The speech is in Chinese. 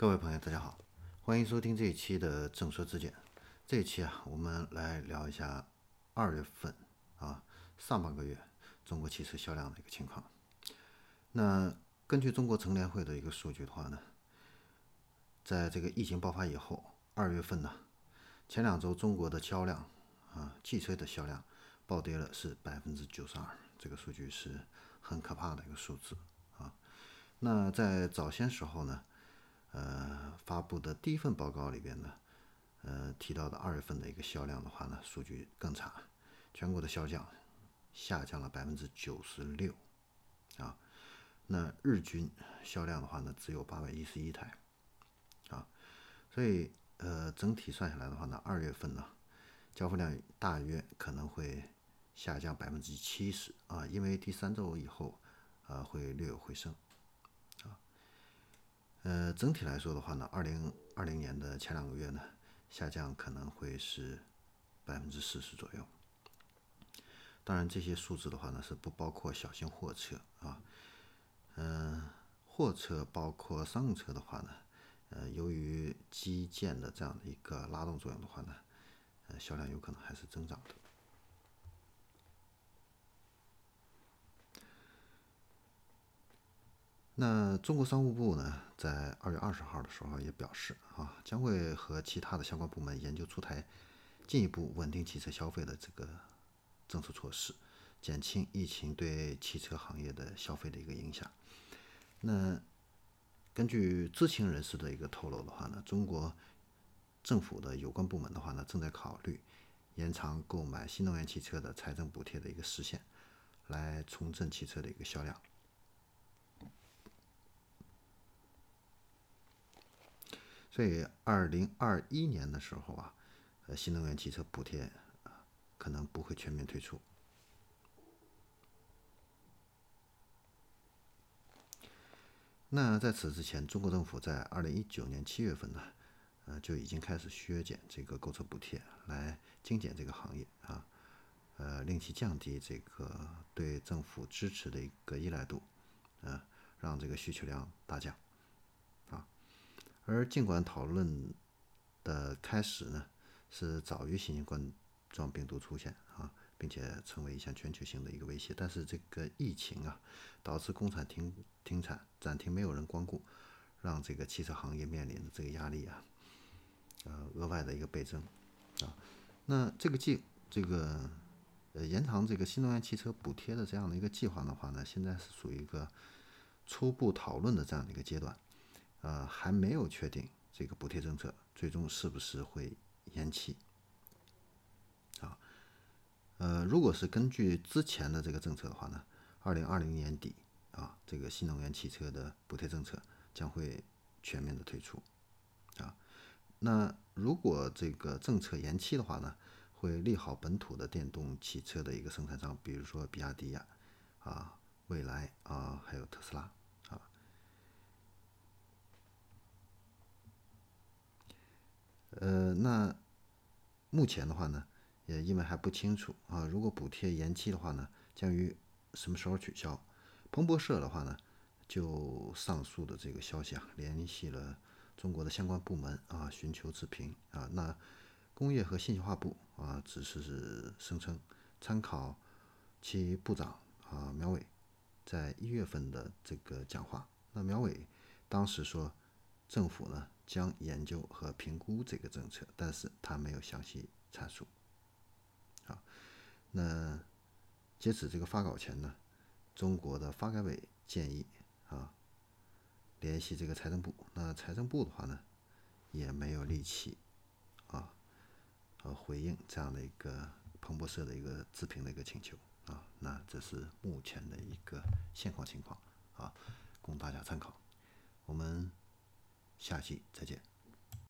各位朋友，大家好，欢迎收听这一期的正说之见。这一期啊，我们来聊一下二月份啊上半个月中国汽车销量的一个情况。那根据中国乘联会的一个数据的话呢，在这个疫情爆发以后，二月份呢，前两周中国的销量啊汽车的销量暴跌了是百分之九十二，这个数据是很可怕的一个数字啊。那在早些时候呢，呃发布的第一份报告里边呢，呃提到的二月份的一个销量的话呢，数据更差，全国的销量下降了百分之九十六啊。那日均销量的话呢，只有八百一十一台啊，所以呃整体算下来的话呢，二月份呢交付量大约可能会下降百分之七十啊，因为第三周以后啊会略有回升。整体来说的话呢，二零二零年的前两个月呢，下降可能会是百分之四十左右。当然，这些数字的话呢，是不包括小型货车啊。嗯，货车包括商用车的话呢，呃，由于基建的这样的一个拉动作用的话呢，呃，销量有可能还是增长的。那中国商务部呢，在二月二十号的时候也表示啊，将会和其他的相关部门研究出台进一步稳定汽车消费的这个政策措施，减轻疫情对汽车行业的消费的一个影响。那根据知情人士的一个透露的话呢，中国政府的有关部门的话呢，正在考虑延长购买新能源汽车的财政补贴的一个时限，来重振汽车的一个销量。所以，二零二一年的时候啊，呃，新能源汽车补贴，可能不会全面退出。那在此之前，中国政府在二零一九年七月份呢，呃，就已经开始削减这个购车补贴，来精简这个行业啊，呃，令其降低这个对政府支持的一个依赖度，啊，让这个需求量大降。而尽管讨论的开始呢是早于新型冠状病毒出现啊，并且成为一项全球性的一个威胁，但是这个疫情啊导致工厂停停产暂停，没有人光顾，让这个汽车行业面临的这个压力啊，呃额外的一个倍增啊。那这个计这个呃延长这个新能源汽车补贴的这样的一个计划的话呢，现在是属于一个初步讨论的这样的一个阶段。呃，还没有确定这个补贴政策最终是不是会延期啊？呃，如果是根据之前的这个政策的话呢，二零二零年底啊，这个新能源汽车的补贴政策将会全面的退出啊。那如果这个政策延期的话呢，会利好本土的电动汽车的一个生产商，比如说比亚迪呀、啊、蔚来啊，还有特斯拉。那目前的话呢，也因为还不清楚啊，如果补贴延期的话呢，将于什么时候取消？彭博社的话呢，就上述的这个消息啊，联系了中国的相关部门啊，寻求置评啊。那工业和信息化部啊，只是是声称参考其部长啊苗伟在一月份的这个讲话，那苗伟当时说，政府呢。将研究和评估这个政策，但是他没有详细阐述。好，那截止这个发稿前呢，中国的发改委建议啊联系这个财政部，那财政部的话呢也没有力气啊呃回应这样的一个彭博社的一个自评的一个请求啊，那这是目前的一个现况情况啊，供大家参考。我们。下期再见。